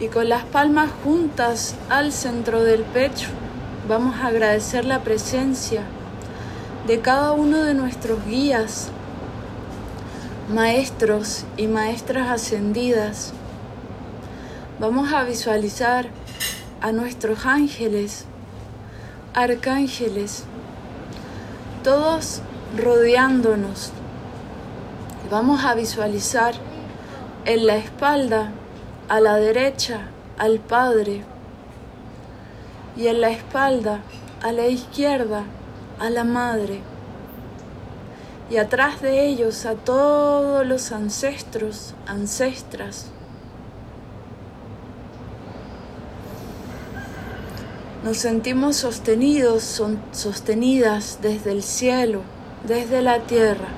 Y con las palmas juntas al centro del pecho, vamos a agradecer la presencia de cada uno de nuestros guías, maestros y maestras ascendidas. Vamos a visualizar a nuestros ángeles, arcángeles, todos rodeándonos. Vamos a visualizar en la espalda, a la derecha, al Padre y en la espalda, a la izquierda, a la Madre y atrás de ellos a todos los ancestros, ancestras. Nos sentimos sostenidos, son sostenidas desde el cielo, desde la tierra,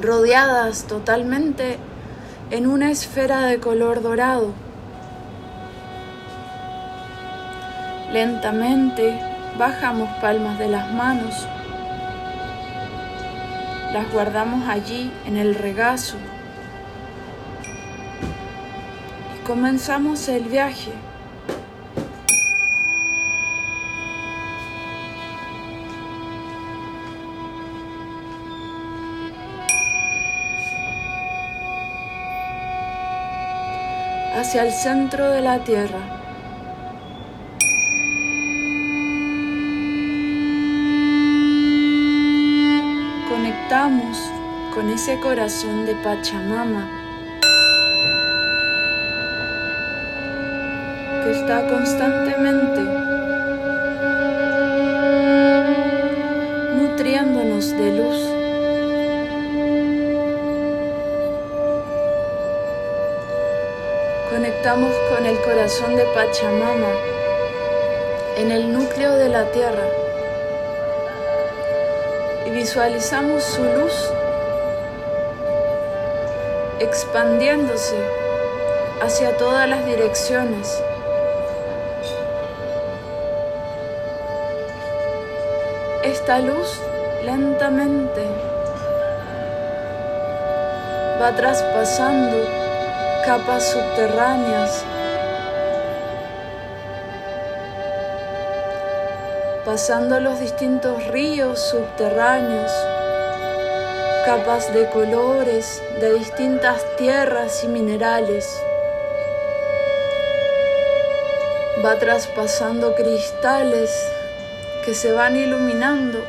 rodeadas totalmente en una esfera de color dorado. Lentamente bajamos palmas de las manos, las guardamos allí en el regazo y comenzamos el viaje. Hacia el centro de la tierra. Conectamos con ese corazón de Pachamama que está constantemente nutriéndonos de luz. Conectamos con el corazón de Pachamama en el núcleo de la tierra y visualizamos su luz expandiéndose hacia todas las direcciones. Esta luz lentamente va traspasando capas subterráneas, pasando los distintos ríos subterráneos, capas de colores de distintas tierras y minerales. Va traspasando cristales que se van iluminando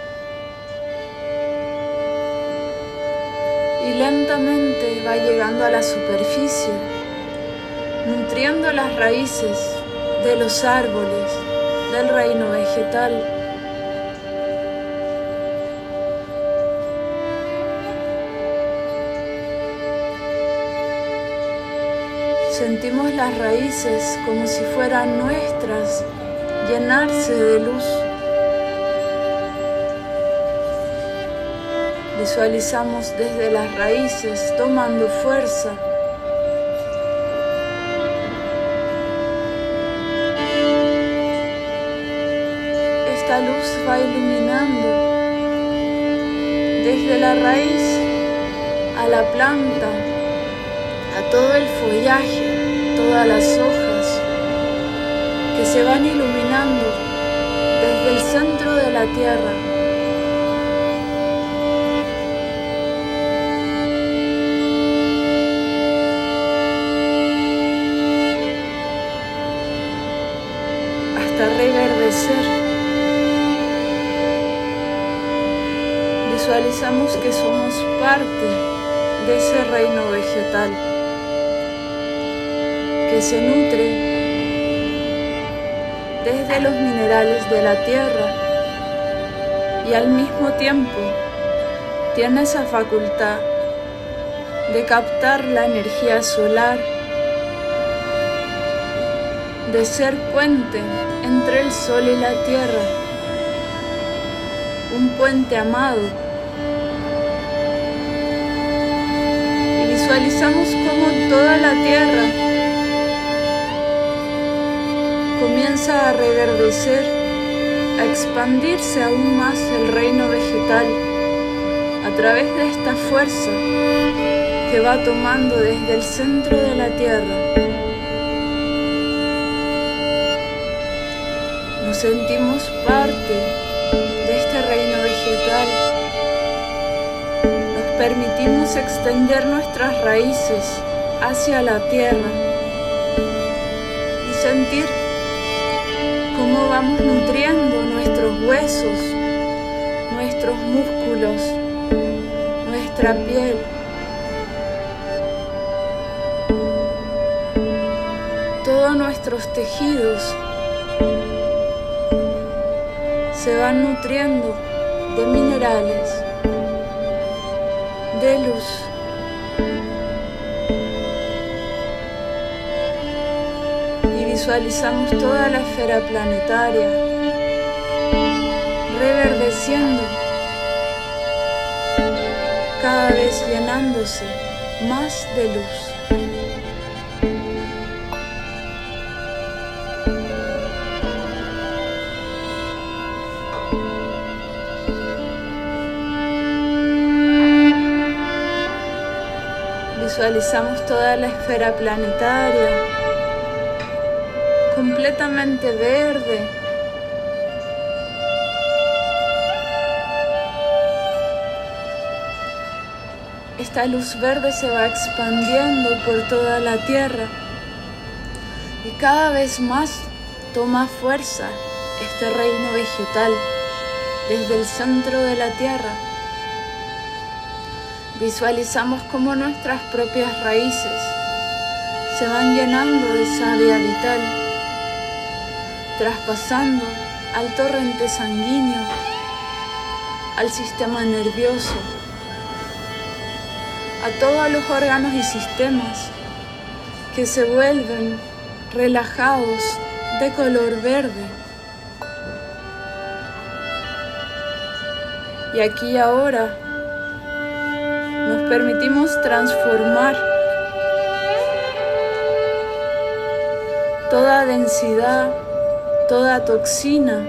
lentamente va llegando a la superficie, nutriendo las raíces de los árboles del reino vegetal. Sentimos las raíces como si fueran nuestras, llenarse de luz. Visualizamos desde las raíces tomando fuerza. Esta luz va iluminando desde la raíz a la planta, a todo el follaje, todas las hojas que se van iluminando desde el centro de la tierra. Que somos parte de ese reino vegetal que se nutre desde los minerales de la tierra y al mismo tiempo tiene esa facultad de captar la energía solar, de ser puente entre el sol y la tierra, un puente amado. Visualizamos cómo toda la tierra comienza a reverdecer, a expandirse aún más el reino vegetal a través de esta fuerza que va tomando desde el centro de la tierra. Nos sentimos parte de este reino vegetal. Permitimos extender nuestras raíces hacia la tierra y sentir cómo vamos nutriendo nuestros huesos, nuestros músculos, nuestra piel. Todos nuestros tejidos se van nutriendo de minerales, de luz. visualizamos toda la esfera planetaria reverdeciendo, cada vez llenándose más de luz. Visualizamos toda la esfera planetaria completamente verde. Esta luz verde se va expandiendo por toda la tierra y cada vez más toma fuerza este reino vegetal desde el centro de la tierra. Visualizamos cómo nuestras propias raíces se van llenando de savia vital traspasando al torrente sanguíneo, al sistema nervioso, a todos los órganos y sistemas que se vuelven relajados de color verde. Y aquí ahora nos permitimos transformar toda densidad toda toxina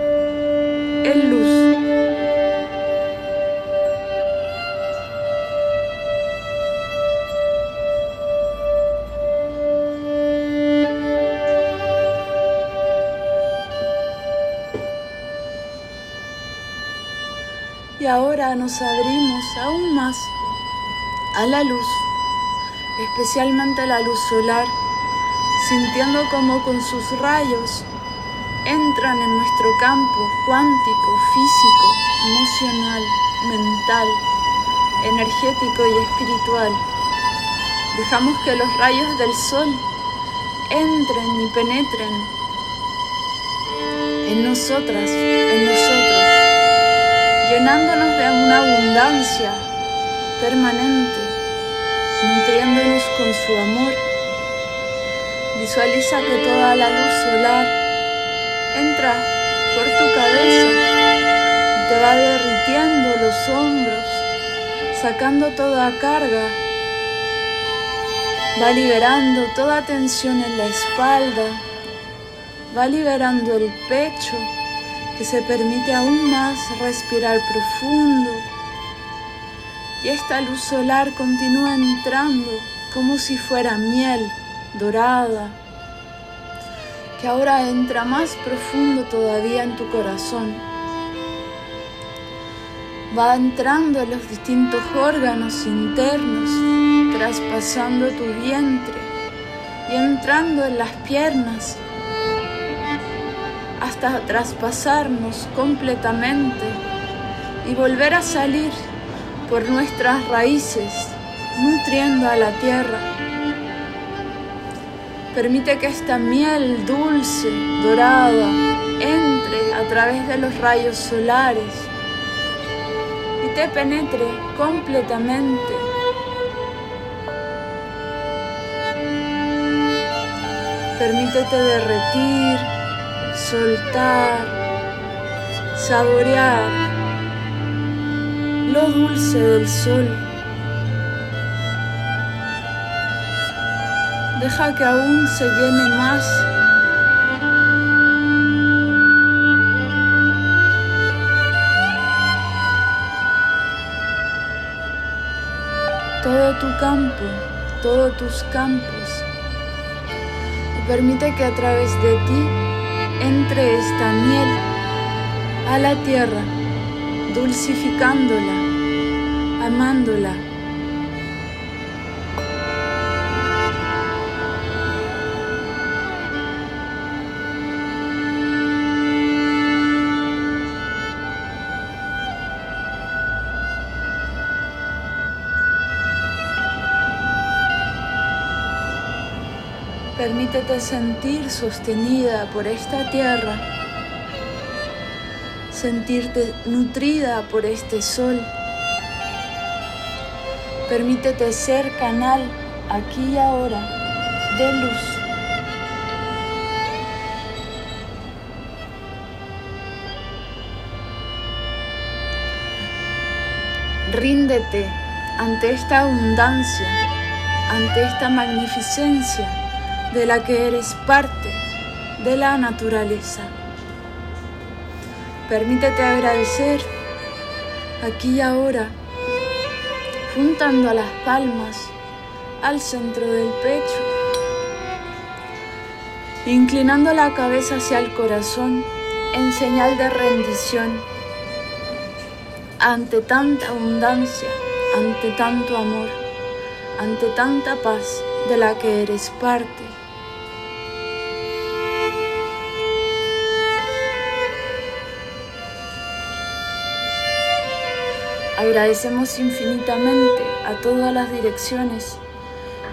en luz. Y ahora nos abrimos aún más a la luz, especialmente la luz solar, sintiendo como con sus rayos entran en nuestro campo cuántico, físico, emocional, mental, energético y espiritual. Dejamos que los rayos del sol entren y penetren en nosotras, en nosotros, llenándonos de una abundancia permanente, nutriéndonos con su amor. Visualiza que toda la luz solar entra por tu cabeza y te va derritiendo los hombros, sacando toda carga, va liberando toda tensión en la espalda, va liberando el pecho que se permite aún más respirar profundo. Y esta luz solar continúa entrando como si fuera miel dorada, que ahora entra más profundo todavía en tu corazón. Va entrando en los distintos órganos internos, traspasando tu vientre y entrando en las piernas hasta traspasarnos completamente y volver a salir por nuestras raíces, nutriendo a la tierra. Permite que esta miel dulce, dorada, entre a través de los rayos solares y te penetre completamente. Permítete derretir, soltar, saborear lo dulce del sol. Deja que aún se llene más. todo tu campo, todos tus campos. Y permite que a través de ti entre esta miel a la tierra, dulcificándola, amándola. Permítete sentir sostenida por esta tierra, sentirte nutrida por este sol. Permítete ser canal aquí y ahora de luz. Ríndete ante esta abundancia, ante esta magnificencia de la que eres parte de la naturaleza. Permítete agradecer aquí y ahora, juntando las palmas al centro del pecho, inclinando la cabeza hacia el corazón en señal de rendición ante tanta abundancia, ante tanto amor, ante tanta paz de la que eres parte. Agradecemos infinitamente a todas las direcciones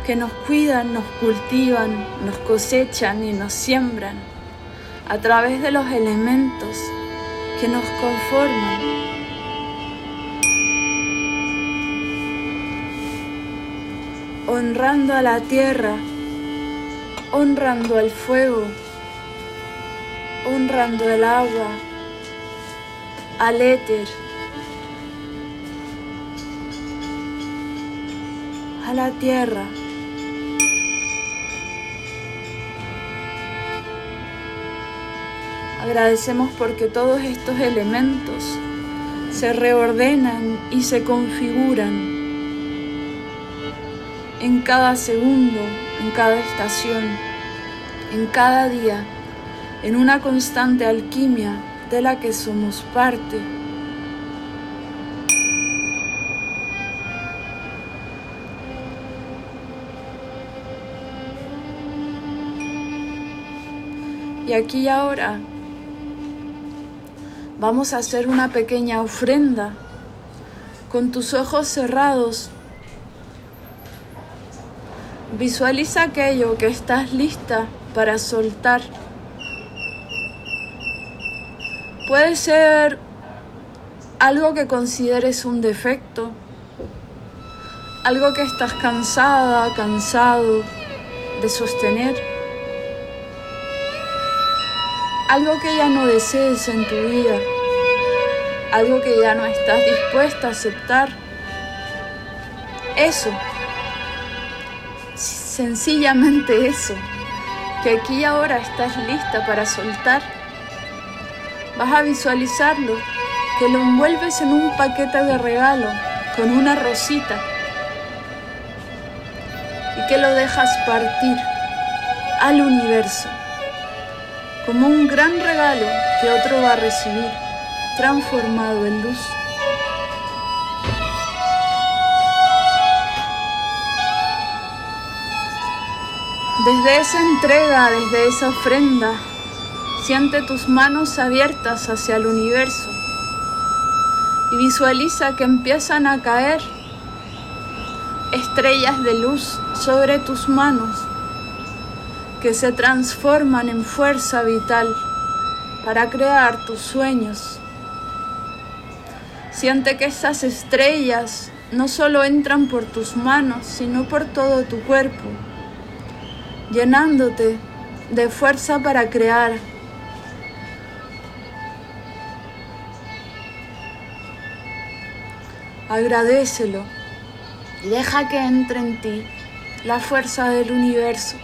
que nos cuidan, nos cultivan, nos cosechan y nos siembran a través de los elementos que nos conforman. Honrando a la tierra, honrando al fuego, honrando el agua, al éter la tierra. Agradecemos porque todos estos elementos se reordenan y se configuran en cada segundo, en cada estación, en cada día, en una constante alquimia de la que somos parte. Y aquí y ahora vamos a hacer una pequeña ofrenda con tus ojos cerrados. Visualiza aquello que estás lista para soltar. Puede ser algo que consideres un defecto, algo que estás cansada, cansado de sostener algo que ya no desees en tu vida, algo que ya no estás dispuesta a aceptar. Eso, sencillamente eso, que aquí y ahora estás lista para soltar, vas a visualizarlo, que lo envuelves en un paquete de regalo con una rosita y que lo dejas partir al universo como un gran regalo que otro va a recibir, transformado en luz. Desde esa entrega, desde esa ofrenda, siente tus manos abiertas hacia el universo y visualiza que empiezan a caer estrellas de luz sobre tus manos que se transforman en fuerza vital para crear tus sueños. Siente que esas estrellas no solo entran por tus manos, sino por todo tu cuerpo, llenándote de fuerza para crear. Agradecelo. Deja que entre en ti la fuerza del universo.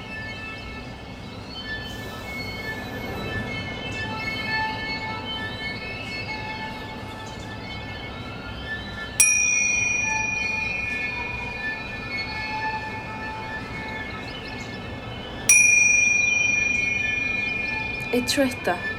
Hecho está.